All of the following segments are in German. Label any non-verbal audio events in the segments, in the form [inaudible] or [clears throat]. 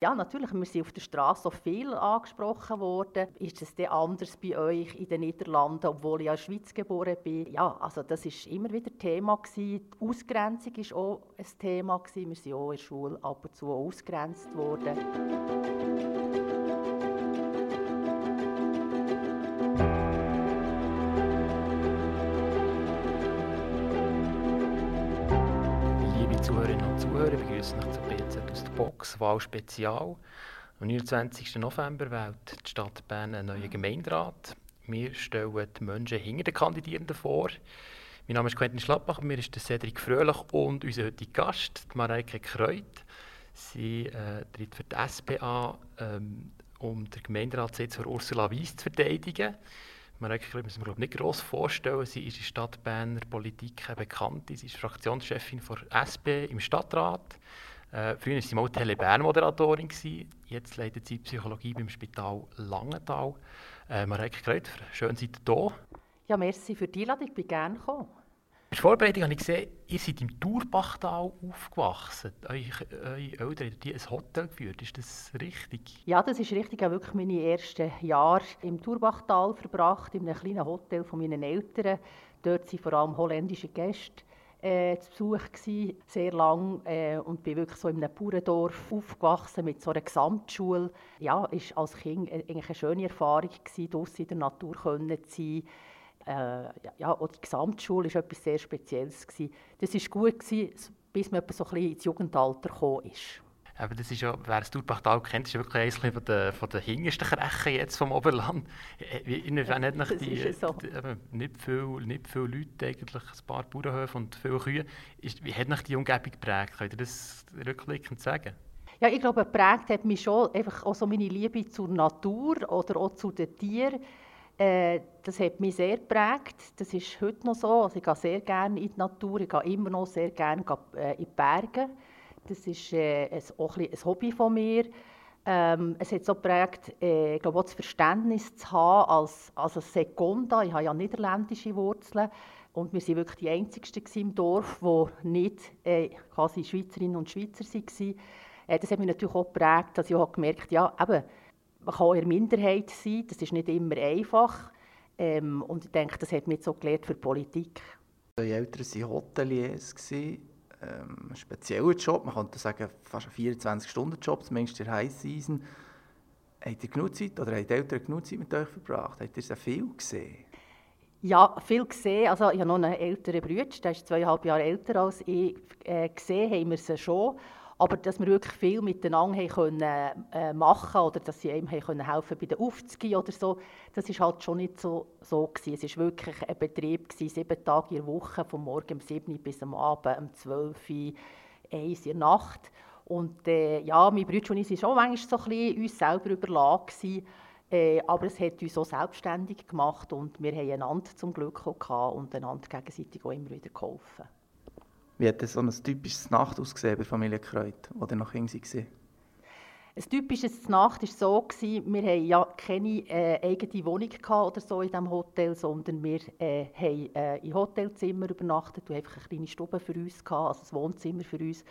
Ja, natürlich, wir sind auf der Straße auch viel angesprochen worden. Ist es denn anders bei euch in den Niederlanden, obwohl ich ja in der Schweiz geboren bin? Ja, also das ist immer wieder Thema gewesen. Die Ausgrenzung ist auch ein Thema gewesen. Wir sind auch in der Schule ab und zu ausgrenzt worden. Zuhörer, ich begrüße euch zu BZ aus der Box Wahl Spezial. Am 29. November wählt die Stadt Bern einen neuen Gemeinderat. Wir stellen die Menschen hinter den Kandidierenden vor. Mein Name ist Quentin Schlappach, mir ist der Cedric Fröhlich und unser heutiger Gast, die Mareike Kreut. Sie äh, tritt für die SPA, ähm, um den Gemeinderatssitz für Ursula Weiss zu verteidigen. Kreut müssen wir glaube nicht gross vorstellen. Sie ist in Stadt Berner Politik bekannt. Sie ist Fraktionschefin der SP im Stadtrat. Äh, früher war sie mal Tele Bern-Moderatorin. Jetzt leitet sie Psychologie beim Spital Langenthal. Äh, Mareike Kreut, schön seid ihr da. Ja, merci für die Einladung, ich bin gerne gekommen. Bei der Vorbereitung habe ich gesehen, ihr seid im Turbachtal aufgewachsen. Eure, Eltern haben ein Hotel geführt. Ist das richtig? Ja, das ist richtig. Ich habe wirklich meine ersten Jahre im Turbachtal verbracht, in einem kleinen Hotel von meinen Eltern. Dort waren vor allem holländische Gäste äh, zu Besuch gewesen, sehr lang äh, und bin wirklich so in einem Bauerndorf aufgewachsen mit so einer Gesamtschule. Ja, ist als Kind eigentlich eine schöne Erfahrung gewesen, draussen in der Natur zu sein. Äh, ja, auch die Gesamtschule war etwas sehr Spezielles. Gewesen. Das war gut, gewesen, bis man so ein bisschen ins Jugendalter gekommen ist. Aber das ist ja, wer das Turbachtal kennt, ist wirklich eines von den, von den hintersten Krechen jetzt vom Oberland. Inwiefern hat [laughs] nach die, so. die, nicht, viel, nicht viele Leute, eigentlich, ein paar Bauernhöfe und viele Kühe. Ist, wie hat nach die Umgebung geprägt? Könnt ihr das rückblickend sagen? Ja, ich glaube, geprägt hat mich schon einfach auch so meine Liebe zur Natur oder auch zu den Tieren. Äh, das hat mich sehr geprägt. Das ist heute noch so. Also ich gehe sehr gerne in die Natur. Ich gehe immer noch sehr gerne äh, in die Berge. Das ist äh, auch ein, Hobby von mir. Ähm, es hat so geprägt, äh, ich glaube, auch das Verständnis zu haben als, als eine Seconda. Ich habe ja niederländische Wurzeln. Und wir waren wirklich die Einzigen im Dorf, die nicht äh, quasi Schweizerinnen und Schweizer waren. Äh, das hat mich natürlich auch geprägt, dass ich auch gemerkt habe, ja, man kann in der Minderheit sein, das ist nicht immer einfach. Ähm, und ich denke, das hat mich so gelernt für die Politik. Meine Eltern waren Hoteliers, ähm, ein spezieller Job, man könnte sagen, fast ein 24-Stunden-Job, zumindest in der High Season. Habt ihr genug Zeit, oder haben die Eltern genug Zeit mit euch verbracht? Habt ihr sehr viel gesehen? Ja, viel gesehen. Also ich habe noch einen älteren Bruder, der ist zweieinhalb Jahre älter als ich. Äh, gesehen haben wir sie schon. Aber dass wir wirklich viel miteinander haben können, äh, machen oder dass sie haben können helfen bei der Aufzüge oder so, das ist halt schon nicht so, so gewesen. Es war wirklich ein Betrieb, gewesen, sieben Tage in der Woche, von morgen um 7 Uhr bis am Abend um 12 Uhr, 1 in der Nacht. Und äh, ja, mein Bruder und ich waren schon manchmal so ein bisschen uns selber überlagen Äh, aber es hat uns auch selbstständig gemacht und wir haben einander zum Glück auch gehabt und einander gegenseitig auch immer wieder geholfen. Wie hat so ein typisches Nacht ausgesehen bei Familie Kreut, wo ihr noch Kinder waren? Ein typisches Nacht war so, gewesen, wir hatten ja keine äh, eigene Wohnung oder so in diesem Hotel, sondern wir äh, haben äh, in Hotelzimmer übernachtet und einfach eine kleine Stube für uns, gehabt, also ein Wohnzimmer für uns.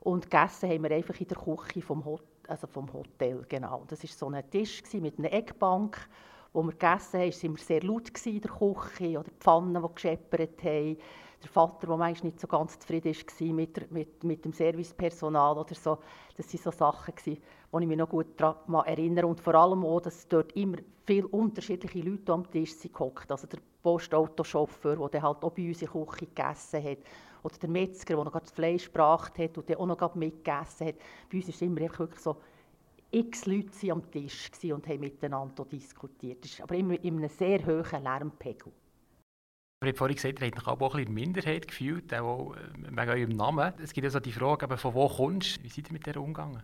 Und gegessen haben wir einfach in der Küche vom, Hot also vom Hotel. Genau. Das war so ein Tisch mit einer Eckbank. Wo wir gegessen haben, waren wir sehr laut in der Küche oder die Pfannen, die gescheppert haben der Vater, der manchmal nicht so ganz zufrieden war mit, mit, mit dem Servicepersonal oder so. Das waren so Sachen, die ich mich noch gut daran erinnere. Und vor allem auch, dass dort immer viele unterschiedliche Leute am Tisch sind Also der Postautochauffeur, der halt auch bei uns in der Küche gegessen hat. Oder der Metzger, der noch das Fleisch gebracht hat und der auch noch mitgegessen hat. Bei uns ist immer wirklich so, x Leute am Tisch und haben miteinander diskutiert. Das ist aber immer in einem sehr hohen Lärmpegel. Ich habe vorhin gesagt, ihr habt euch auch ein bisschen in Minderheit gefühlt, auch äh, wegen eurem Namen. Es gibt also die Frage, von wo kommst du? Wie seid ihr mit der umgegangen?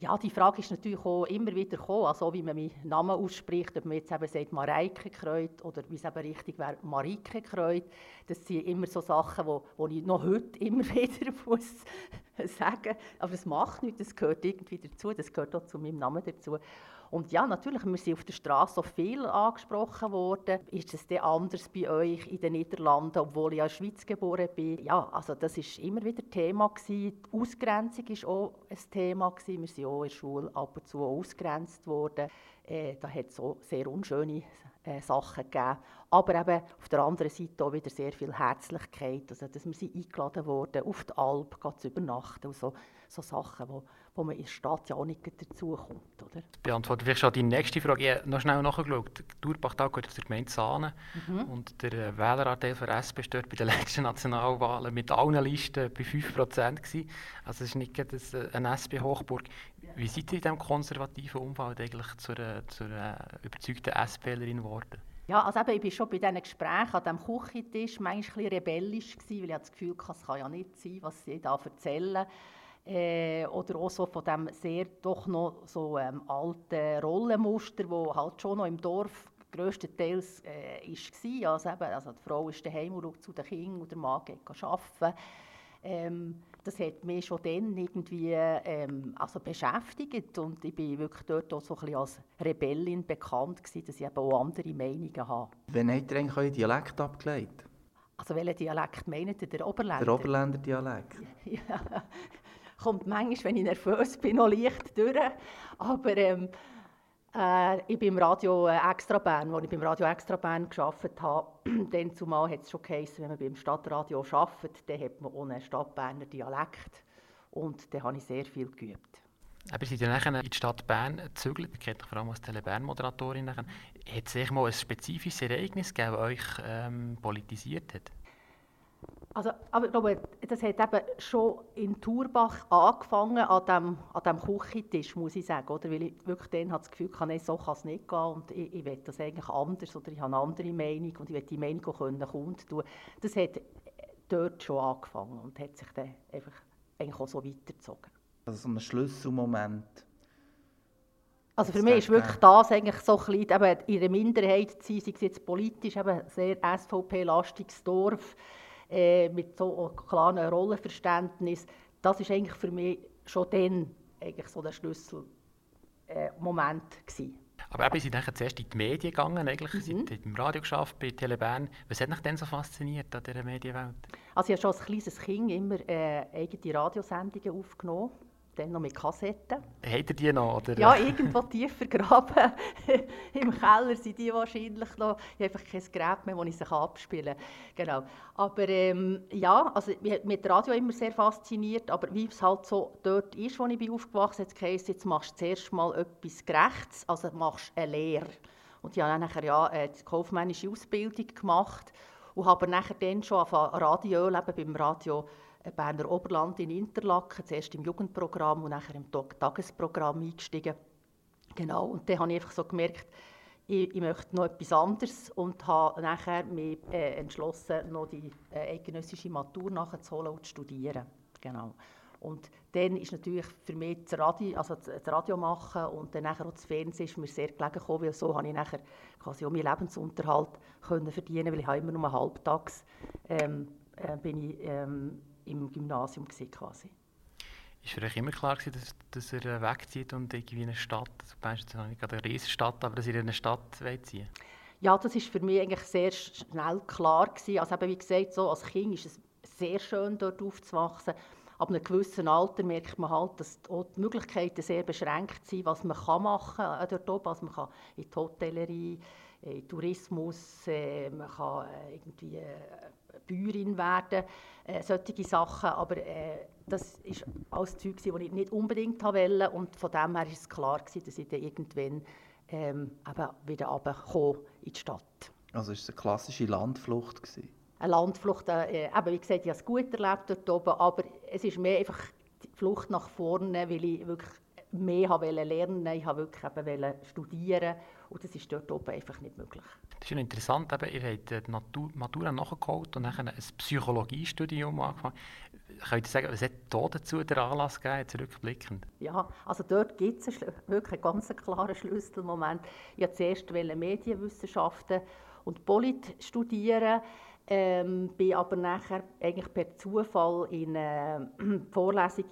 Ja, die Frage ist natürlich auch immer wieder gekommen, also wie man meinen Namen ausspricht, ob man jetzt eben sagt Mareike Kreut oder wie es eben richtig wäre, Marike Kreut. Das sind immer so Sachen, wo, wo ich noch heute immer [laughs] wieder muss sagen, aber es macht nichts, das gehört irgendwie dazu, das gehört auch zu meinem Namen dazu. Und ja, natürlich, wir sind auf der Straße auch viel angesprochen worden. Ist es denn anders bei euch in den Niederlanden, obwohl ich ja in der Schweiz geboren bin? Ja, also das ist immer wieder Thema gewesen. Die Ausgrenzung war auch ein Thema gewesen. Wir sind auch in der Schule ab und zu ausgrenzt worden. Äh, da hat es auch sehr unschöne äh, Sachen gegeben. Aber eben auf der anderen Seite auch wieder sehr viel Herzlichkeit. Also, dass wir sie eingeladen wurden, auf die Alp zu übernachten. Und so, so Sachen, wo, wo man in der Stadt ja auch nicht dazukommt. Oder? Beantwortet vielleicht schon die nächste Frage. Ich habe noch schnell nachgeschaut. Durbachtal gehört zur Gemeinde Sahne. Mhm. Und der äh, Wähleranteil für SP war bei den [laughs] letzten Nationalwahlen mit allen Listen bei 5%. Gewesen. Also es ist nicht äh, eine SP-Hochburg. Wie seid ihr in diesem konservativen Umfeld eigentlich zur, zur überzeugten SPlerin geworden? Ja, also eben, ich war schon bei diesen Gesprächen an diesem Küchentisch manchmal ein rebellisch, gewesen, weil ich das Gefühl hatte, es kann ja nicht sein, was sie da erzählen. Äh, oder auch so von dem sehr doch noch so ähm, alten Rollenmuster, wo halt schon noch im Dorf grösstenteils äh, war. Also, eben, also die Frau ist daheim und schaut zu den Kindern und der Mann geht arbeiten. Ähm, das hat mich schon dann irgendwie ähm, also beschäftigt und ich bin wirklich dort auch so ein bisschen als Rebellin bekannt gewesen, dass ich eben auch andere Meinungen habe. Wann habt ihr eigentlich euren Dialekt abgelegt? Also welchen Dialekt meint ihr? Der Oberländer? Der Oberländer Dialekt. ja, [laughs] kommt manchmal, wenn ich nervös bin, noch leicht durch. Aber ähm, äh, ich bin im Radio äh, Extra Bern, als ich beim Radio Extra Bern gearbeitet habe, [clears throat] dann zumal hat es schon geheißen, wenn man beim Stadtradio arbeitet, dann hat man einen Stadtberner Dialekt. Und da habe ich sehr viel geübt. Aber Sie sind dann in die Stadt Bern gezügelt, ich kenne vor allem als Tele-Bern-Moderatorin. Hat es mal ein spezifisches Ereignis gegeben, das euch ähm, politisiert hat? Also, aber ich glaube, das hat eben schon in Turbach angefangen, an dem, an dem Küchentisch, muss ich sagen. Oder? Weil ich wirklich dann das Gefühl hatte, nein, so kann es nicht gehen und ich, ich will das eigentlich anders oder ich habe eine andere Meinung und ich will die Meinung auch kundtun. Das hat dort schon angefangen und hat sich dann einfach eigentlich auch so weitergezogen. Also so ein Schlüsselmoment. Also für mich ist wirklich das eigentlich so ein bisschen, eben in der Minderheit zu sein, sei es jetzt politisch, eben sehr SVP-lastiges Dorf, äh, mit so klaren Rollenverständnis, das ist eigentlich für mich schon dann eigentlich so der Schlüsselmoment äh, Aber eben, Sie sind zuerst in die Medien gegangen, eigentlich. Mhm. Sie haben im Radio geschafft, bei Telebern. Was hat dich denn so fasziniert an dieser Medienwelt? Also ich habe schon als kleines Kind immer äh, eigene Radiosendungen aufgenommen dann noch mit Kassetten. Habt ihr die noch? Oder? Ja, irgendwo tief vergraben. [laughs] Im Keller sind die wahrscheinlich noch. Ich habe einfach kein Gerät mehr, das ich sich abspielen kann. Genau. Aber ähm, ja, also mich hat Radio immer sehr fasziniert, aber wie es halt so dort ist, wo ich bin aufgewachsen bin, heisst jetzt machst du zuerst mal etwas Gerechtes, also machst eine Lehre. Und ich habe dann nachher ja äh, die kaufmännische Ausbildung gemacht und habe nachher dann schon auf Radio, beim Radio Berner Oberland in Interlaken, zuerst im Jugendprogramm und nachher im Tagesprogramm eingestiegen. Genau, und dann habe ich einfach so gemerkt, ich, ich möchte noch etwas anderes und habe nachher mich äh, entschlossen, noch die äh, eidgenössische Matur nachzuholen und zu studieren. Genau. Und dann ist natürlich für mich das Radio, also das Radio machen und dann auch das Fernsehen ist mir sehr gelegen gekommen, weil so habe ich nachher quasi auch meinen Lebensunterhalt können verdienen, weil ich immer nur halbtags ähm, äh, bin ich ähm, im Gymnasium gewesen, quasi. Ist für euch immer klar gewesen, dass, dass er äh, wegzieht und irgendwie eine Stadt, du meinst jetzt nicht gerade eine Riesenstadt, aber dass ihr in eine Stadt ziehen Ja, das ist für mich eigentlich sehr schnell klar gewesen. Also eben, wie gesagt, so als Kind ist es sehr schön, dort aufzuwachsen. Ab einem gewissen Alter merkt man halt, dass die Möglichkeiten sehr beschränkt sind, was man kann machen kann äh, dort oben. Also man kann in die Hotellerie, in den Tourismus, äh, man kann äh, irgendwie äh, Bäuerin werden, äh, solche Sachen. Aber äh, das war alles Zeug, das ich nicht unbedingt wollte. Und von dem her war es klar, gewesen, dass ich dann irgendwann ähm, eben wieder runterkomme in die Stadt. Also war es eine klassische Landflucht? Gewesen? Eine Landflucht, äh, eben, wie gesagt, ich habe es gut erlebt dort oben, aber es ist mehr einfach die Flucht nach vorne, weil ich wirklich mehr wollte lernen, ich wollte wirklich studieren und das ist dort oben einfach nicht möglich. Das ist ja interessant, eben, ihr habt die Matura nachgeholt und dann ein Psychologiestudium angefangen. Könnt ihr sagen, was hat da dazu den Anlass gegeben, zurückblickend? Ja, also dort gibt es wirklich einen ganz klaren Schlüsselmoment. Ich wollte zuerst Medienwissenschaften und Polit studieren. Ähm, bin aber nachher eigentlich per Zufall in eine [clears throat] Vorlesung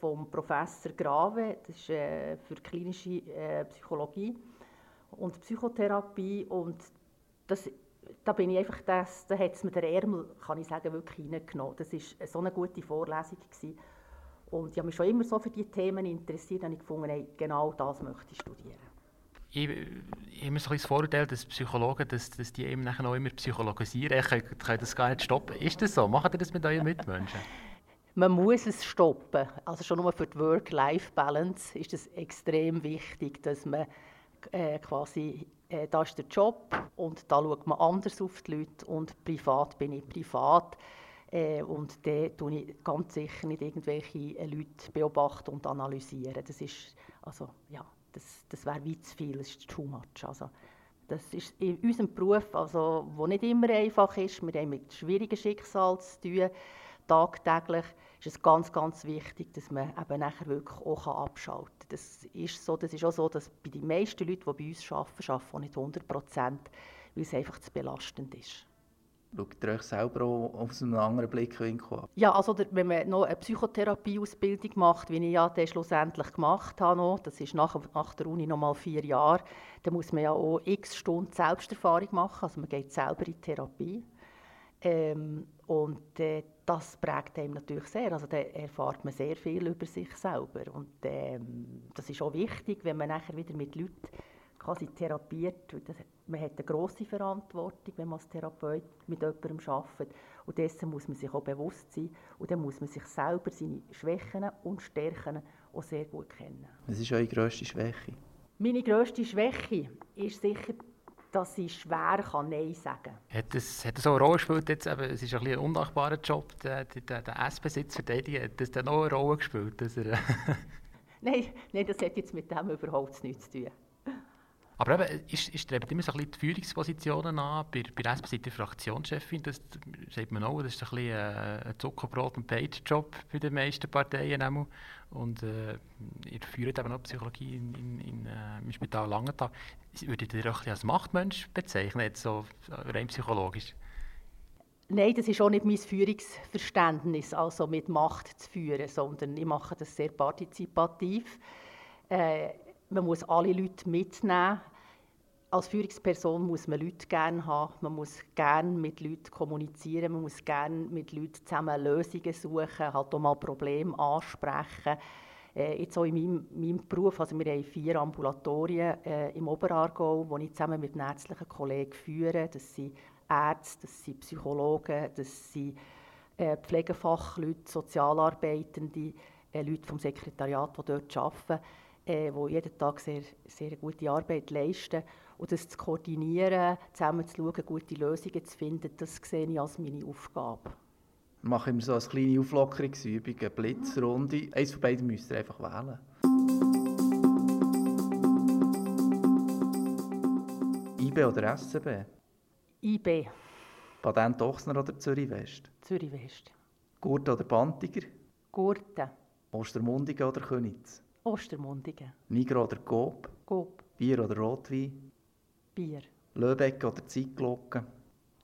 vom Professor Grave, das ist äh, für klinische äh, Psychologie und Psychotherapie und das, da bin ich einfach, das, da hat es mir der Ärmel, kann ich sagen, wirklich hineingenommen. Das war so eine gute Vorlesung gewesen. und ich habe mich schon immer so für diese Themen interessiert und ich gefunden, hey, genau das möchte ich studieren. Ich, ich habe immer so ein das Vorurteil, dass Psychologen, dass, dass die eben nachher noch immer psychologisieren, ich kann, kann das gar nicht stoppen. Ist das so? Macht ihr das mit euren Mitmenschen? [laughs] Man muss es stoppen. Also schon nur für die Work-Life-Balance ist es extrem wichtig, dass man äh, quasi, äh, da ist der Job und da schaut man anders auf die Leute und privat bin ich privat. Äh, und dann tue ich ganz sicher nicht irgendwelche äh, Leute beobachten und analysieren. Das ist, also, ja, das, das wäre weit zu viel, das ist too much. Also, das ist in unserem Beruf, also, wo nicht immer einfach ist, wir haben mit schwierigen Schicksalen zu tun, tagtäglich, ist es ganz, ganz wichtig, dass man eben nachher wirklich auch abschalten kann. Das ist, so, das ist auch so, dass bei den meisten Leuten, die bei uns arbeiten, arbeiten auch nicht 100 Prozent, weil es einfach zu belastend ist. Schaut ihr euch selber auch aus einem anderen Blickwinkel an? Ja, also wenn man noch eine Psychotherapieausbildung macht, wie ich ja dann schlussendlich gemacht habe, noch, das ist nach, nach der Uni noch mal vier Jahre, dann muss man ja auch x Stunden Selbsterfahrung machen, also man geht selber in Therapie. Ähm, und äh, das prägt einem natürlich sehr. Also da erfahrt man sehr viel über sich selber. Und ähm, das ist auch wichtig, wenn man nachher wieder mit Leuten quasi therapiert. Das, man hat eine grosse Verantwortung, wenn man als Therapeut mit jemandem arbeitet. Und dessen muss man sich auch bewusst sein. Und dann muss man sich selber seine Schwächen und Stärken auch sehr gut kennen. Was ist eure grösste Schwäche? Meine grösste Schwäche ist sicher dass ich schwer kann Nein sagen kann. Hat das, hat das auch eine Rolle gespielt? Jetzt, eben, es ist ein, ein undankbarer Job, der, der, der S-Besitz verteidigen. Hat das dann auch eine Rolle gespielt? Dass er [laughs] nein, nein, das hat jetzt mit dem überhaupt nichts zu tun. Aber eben, ist strebt immer so ein bisschen die Führungspositionen an. Bei, bei SP seid ihr Fraktionschefin, das sagt man auch, das ist ein bisschen äh, ein Zuckerbrot- und Page-Job bei den meisten Parteien. Auch. Und äh, ihr führt eben auch Psychologie in, in, in, äh, im Spital Langenthal. Würdet ihr euch als Machtmensch bezeichnen, jetzt so rein psychologisch? Nein, das ist auch nicht mein Führungsverständnis, also mit Macht zu führen, sondern ich mache das sehr partizipativ. Äh, man muss alle Leute mitnehmen. Als Führungsperson muss man Leute gerne haben, man muss gerne mit Leuten kommunizieren, man muss gerne mit Leuten zusammen Lösungen suchen, halt auch mal Probleme ansprechen. Äh, jetzt auch in meinem, meinem, Beruf, also wir haben vier Ambulatorien äh, im Oberaargau, die ich zusammen mit ärztlichen Kollegen führe. Das sind Ärzte, das sind Psychologen, das sind äh, Pflegefachleute, Sozialarbeitende, äh, Leute vom Sekretariat, die dort arbeiten äh, die jeden Tag sehr, sehr gute Arbeit leisten. Und das zu koordinieren, zusammen zu schauen, gute Lösungen zu finden, das sehe ich als meine Aufgabe. Wir machen immer so eine kleine Auflockerungsübung, eine Blitzrunde. Eines von beiden müsst ihr einfach wählen. IB oder SCB? IB. Patent Ochsner oder Zürich West? Zürich West. Gurten oder Bantiger? Gurten. Ostermundigen oder Könitz? Ostermundigen. Nigro oder Coop? Coop. Bier oder Rotwein? Bier. Löbeck oder Zeitglocke?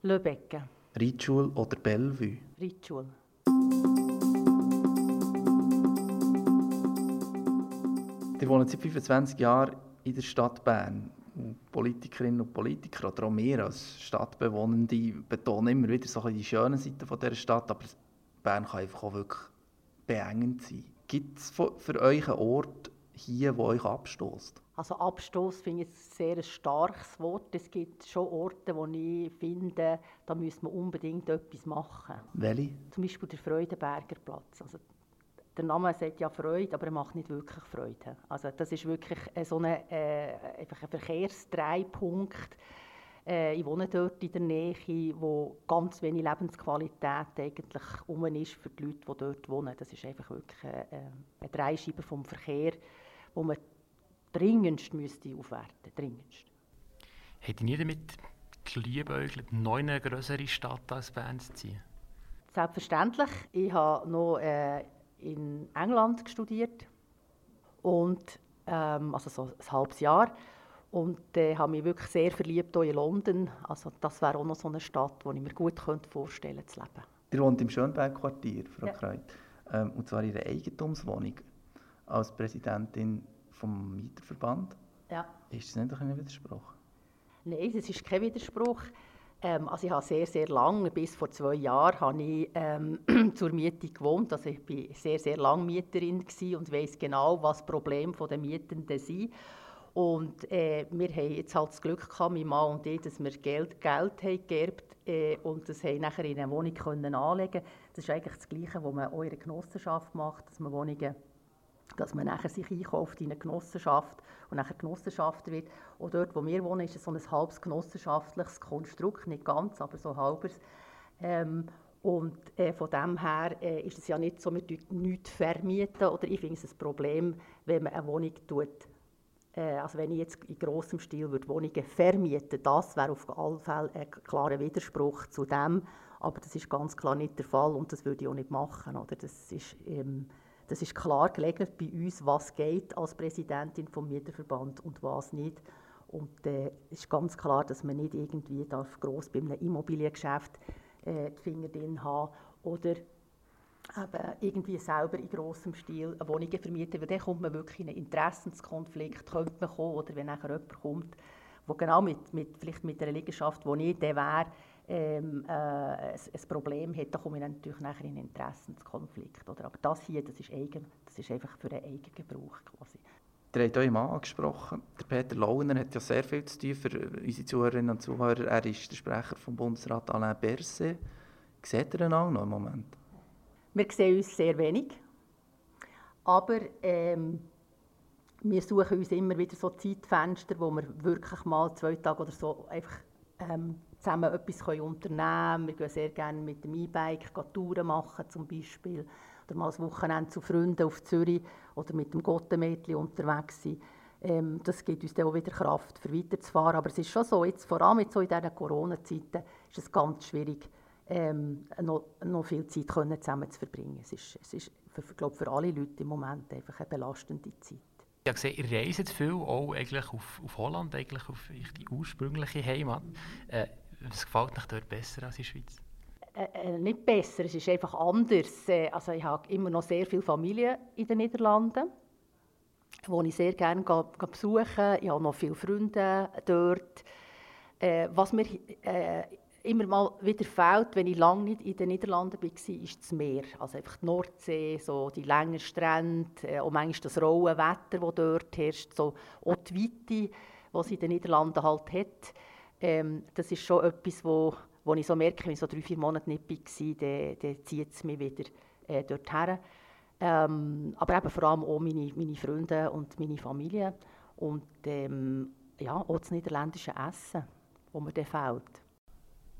Löbecken. Ritschul oder Bellevue? Ritschul. Ihr wohnt seit 25 Jahren in der Stadt Bern. Politikerinnen und Politiker oder auch wir als Stadtbewohnende betonen immer wieder so die schönen Seiten dieser Stadt, aber Bern kann einfach auch wirklich beengend sein. Gibt es für euch einen Ort hier, der euch abstoßt? Also Abstoß finde ich ein sehr starkes Wort. Es gibt schon Orte, wo ich finde, da müsste man unbedingt etwas machen. Welche? Zum Beispiel der Freudenberger Platz. Also der Name sagt ja Freude, aber er macht nicht wirklich Freude. Also das ist wirklich so eine, äh, einfach ein Verkehrsdreipunkt, äh, ich wohne dort in der Nähe, wo ganz wenig Lebensqualität eigentlich um ist für die Leute, die dort wohnen. Das ist einfach wirklich äh, eine Dreischeibe vom Verkehr, wo man dringendst müsste aufwerten dringendst. Hätte nie damit geliebäugelt, noch eine größere Stadt als Bern zu ziehen? Selbstverständlich. Ich habe noch äh, in England studiert und ähm, also so ein halbes Jahr Und äh, habe mich wirklich sehr verliebt in London. Also das wäre auch noch so eine Stadt, wo ich mir gut könnte vorstellen zu leben. Ihr wohnt im Schönberg-Quartier, Frau Ja. Kreut. Ähm, und zwar in einer Eigentumswohnung. Als Präsidentin vom Mieterverband. Ja. Ist das nicht ein Widerspruch? Nein, das ist kein Widerspruch. Ähm, also ich habe sehr, sehr lange, bis vor zwei Jahren, habe ich ähm, [clears throat] zur Miete gewohnt. Also ich war sehr, sehr lange Mieterin und weiß genau, was die Probleme der Mietenden sind. Und äh, wir haben jetzt halt das Glück gehabt, mein Mann und ich, dass wir Geld, Geld haben geerbt äh, und das haben nachher in eine Wohnung können anlegen. Das ist eigentlich das Gleiche, was man in einer Genossenschaft macht, dass man Wohnungen dass man nachher sich einkauft in eine Genossenschaft und nachher Genossenschafter wird. Und dort, wo wir wohnen, ist es so ein halbes genossenschaftliches Konstrukt, nicht ganz, aber so halbes. Ähm, und äh, von dem her äh, ist es ja nicht so, wir nichts vermieten. Oder ich finde es ein Problem, wenn man eine Wohnung tut. Äh, also wenn ich jetzt in grossem Stil würde Wohnungen vermieten das wäre auf alle Fälle ein klarer Widerspruch zu dem. Aber das ist ganz klar nicht der Fall und das würde ich auch nicht machen. Oder? Das ist, ähm, das ist klar geregelt bei uns, was geht als Präsidentin vom Mieterverband und was nicht. Und äh, es ist ganz klar, dass man nicht irgendwie darf gross bei einem Immobiliengeschäft äh, die Finger drin haben oder eben irgendwie selber in grossem Stil eine Wohnung vermieten, weil dann kommt man wirklich in einen Interessenskonflikt, könnte man kommen, oder wenn nachher jemand kommt, wo genau mit, mit, vielleicht mit einer Liegenschaft, wo ich der wäre, ähm, äh, ein, ein Problem hat, dann komme ich natürlich nachher in einen Interessenskonflikt. Oder? Aber das hier, das ist, eigen, das ist einfach für einen Eigengebrauch quasi. Ihr habt euren Mann angesprochen. Der Peter Launer hat ja sehr viel zu tun für unsere Zuhörerinnen und Zuhörer. Er ist der Sprecher vom Bundesrat Alain Berset. Seht ihr ihn auch noch im Moment? Wir sehen uns sehr wenig, aber ähm, wir suchen uns immer wieder so Zeitfenster, wo wir wirklich mal zwei Tage oder so einfach ähm, zusammen etwas unternehmen können. Wir gehen sehr gerne mit dem E-Bike Touren machen zum Beispiel oder mal ein Wochenende zu Freunden auf Zürich oder mit dem Gottemädchen unterwegs sein. Ähm, das gibt uns dann auch wieder Kraft, für weiterzufahren. Aber es ist schon so, jetzt, vor allem jetzt so in diesen Corona-Zeiten, ist es ganz schwierig, ähm, noch, noch viel Zeit können zusammen zu verbringen. Es ist, es ist für, glaub, für alle Leute im Moment einfach eine belastende Zeit. Ich habe gesehen, ihr reist viel, auch eigentlich auf, auf Holland, eigentlich auf die ursprüngliche Heimat. Äh, was gefällt euch dort besser als in der Schweiz? Äh, äh, nicht besser, es ist einfach anders. Äh, also ich habe immer noch sehr viele Familien in den Niederlanden, wo ich sehr gerne ga, ga besuche. Ich habe noch viele Freunde dort. Äh, was mir äh, immer mal wieder fehlt, wenn ich lange nicht in den Niederlanden war, ist das Meer. Also einfach die Nordsee, so die langen Strände, äh, und manchmal das raue Wetter, das dort herrscht, so auch die Weite, die es in den Niederlanden halt hat. Ähm, das ist schon etwas, wo, wo ich so merke, wenn ich so drei, vier Monate nicht war, dann, dann zieht es mich wieder äh, dorthin. Ähm, aber eben vor allem auch meine, meine Freunde und meine Familie. Und ähm, ja, auch das niederländische Essen, das mir dann fehlt.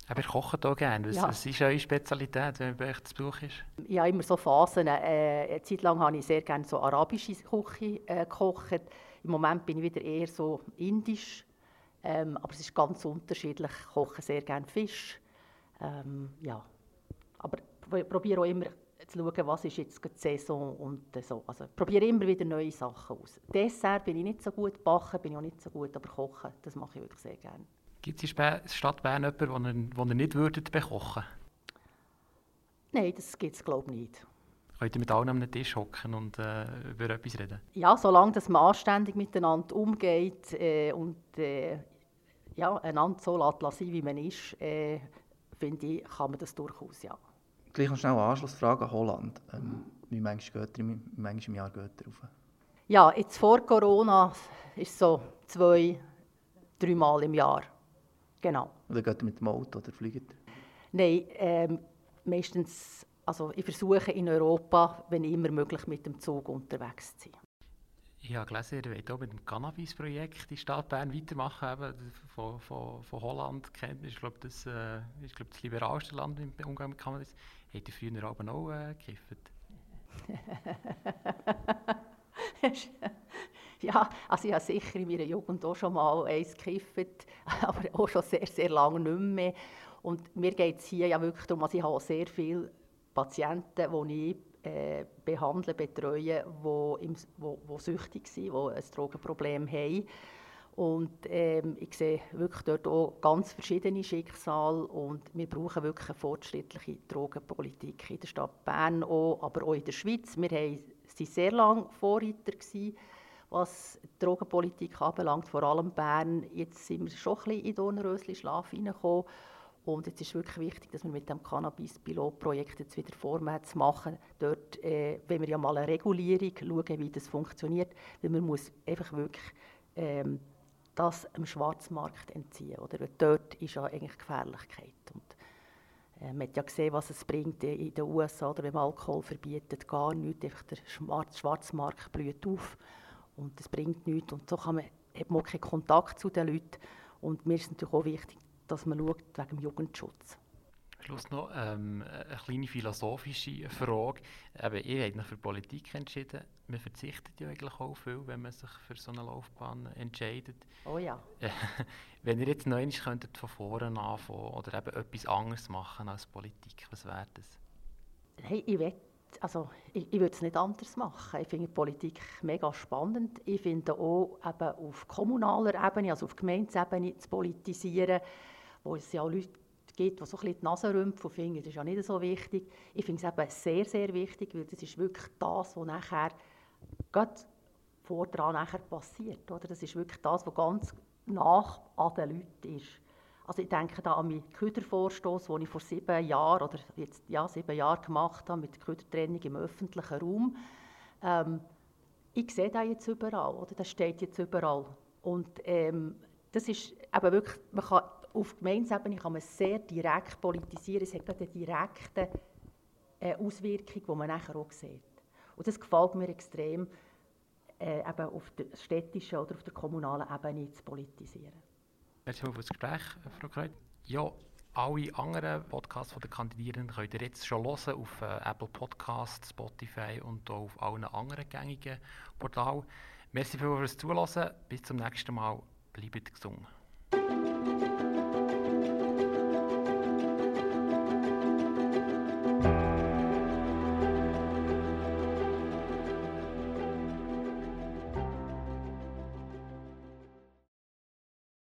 Aber ihr kocht auch gerne. Was, Ja. was ist eure Spezialität, wenn man bei euch zu Besuch ist? Habe immer so Phasen. Äh, eine Zeit lang habe ich sehr gerne so arabische Küche äh, gekocht. Im Moment bin ich wieder eher so indisch. Ähm, aber es ist ganz unterschiedlich. Ich koche sehr gerne Fisch. Ähm, ja. Aber ich probiere auch immer zu schauen, was ist jetzt die Saison und äh, so. Also ich probiere immer wieder neue Sachen aus. Dessert bin ich nicht so gut, backen bin ich auch nicht so gut, aber kochen, das mache ich wirklich sehr gerne. Gibt es in Spe- Stadt Bern jemanden, den ihr, den ihr nicht würdet bekochen Nein, das gibt es glaube ich nicht. Könnt ihr mit allen an einem Tisch hocken und äh, über etwas reden? Ja, solange dass man anständig miteinander umgeht äh, und äh, ja, einander so lässt, sein, wie man ist, äh, finde ich, kann man das durchaus, ja. Gleich noch schnell eine Anschlussfrage an Holland. Ähm, wie manchmal geht ihr im, wie manchmal im Jahr geht ihr rauf? Ja, jetzt vor Corona ist es so zwei, dreimal im Jahr. Genau. Oder geht ihr mit dem Auto oder fliegt ihr? Nein, ähm, meistens, also ich versuche in Europa, wenn immer möglich, mit dem Zug unterwegs zu sein. Ich habe gelesen, ihr wollt auch mit dem Cannabis-Projekt in Stadt Bern weitermachen. Eben, von, von, von Holland kennt man, ich glaube, das äh, ist glaub, das liberalste Land im Umgang mit Cannabis. Ihr früher aber auch äh, gekifft? [laughs] ja, also ich habe sicher in meiner Jugend auch schon mal eins gekifft, [laughs] aber auch schon sehr, sehr lange nicht mehr. Und mir geht es hier ja wirklich darum, also ich habe auch sehr viele Patienten, die ich äh, behandle, betreue, die, im, wo, wo süchtig sind, die ein Drogenproblem haben. Und ähm, ich sehe wirklich dort auch ganz verschiedene Schicksale und wir brauchen wirklich eine fortschrittliche Drogenpolitik in der Stadt Bern, auch, aber auch in der Schweiz. Wir waren sehr lange Vorreiter, gewesen, was die Drogenpolitik anbelangt, vor allem Bern. Jetzt sind wir schon ein bisschen in Dornröschen Schlaf hineingekommen. Und jetzt ist wirklich wichtig, dass wir mit dem Cannabis-Pilotprojekt jetzt wieder vorwärts machen. Dort, äh, wenn wir ja mal eine Regulierung schauen, wie das funktioniert, weil man muss einfach wirklich ähm, das dem Schwarzmarkt entziehen. Oder? Weil dort ist ja eigentlich Gefährlichkeit. Und, äh, man hat ja gesehen, was es bringt in den USA, oder wenn man Alkohol verbietet, gar nichts. Einfach der Schwarzmarkt blüht auf und es bringt nichts. Und so kann man, hat man auch keinen Kontakt zu den Leuten. Und mir ist natürlich auch wichtig, dass man schaut wegen dem Jugendschutz. Schluss noch ähm, eine kleine philosophische Frage. Eben, ihr habt euch für Politik entschieden. Man verzichtet ja eigentlich auch viel, wenn man sich für so eine Laufbahn entscheidet. Oh ja. [laughs] wenn ihr jetzt neu könntet von vorne anfangen oder eben etwas anderes machen als Politik, was wäre das? Hey, ich will also ich, ich würde es nicht anders machen. Ich finde Politik mega spannend. Ich finde auch eben auf kommunaler Ebene, also auf Gemeindesebene zu politisieren, wo es ja auch Leute gibt, die so ein bisschen die Nase rümpfen und finden, das ist ja nicht so wichtig. Ich finde es eben sehr, sehr wichtig, weil das ist wirklich das, was nachher gerade vordran nachher passiert. Oder? Das ist wirklich das, was ganz nach an den Leuten ist. Also ich denke da an meinen Ködervorstoß, den ich vor sieben Jahren oder jetzt ja sieben Jahren gemacht habe mit der Ködertrennung im öffentlichen Raum. Ähm, ich sehe das jetzt überall, oder? Das steht jetzt überall. Und ähm, das ist eben wirklich, man kann auf Gemeinsebene kann man sehr direkt politisieren. Es hat eine direkte äh, Auswirkung, die man nachher auch sieht. Und das gefällt mir extrem, äh, eben auf der städtischen oder auf der kommunalen Ebene zu politisieren. Merci für das Gespräch, Frau Kreuz. Ja, alle anderen Podcasts der Kandidierenden könnt ihr jetzt schon hören auf äh, Apple Podcasts, Spotify und auch auf allen anderen gängigen Portalen. Merci für fürs Zuhören. Bis zum nächsten Mal. Bleibt gesund.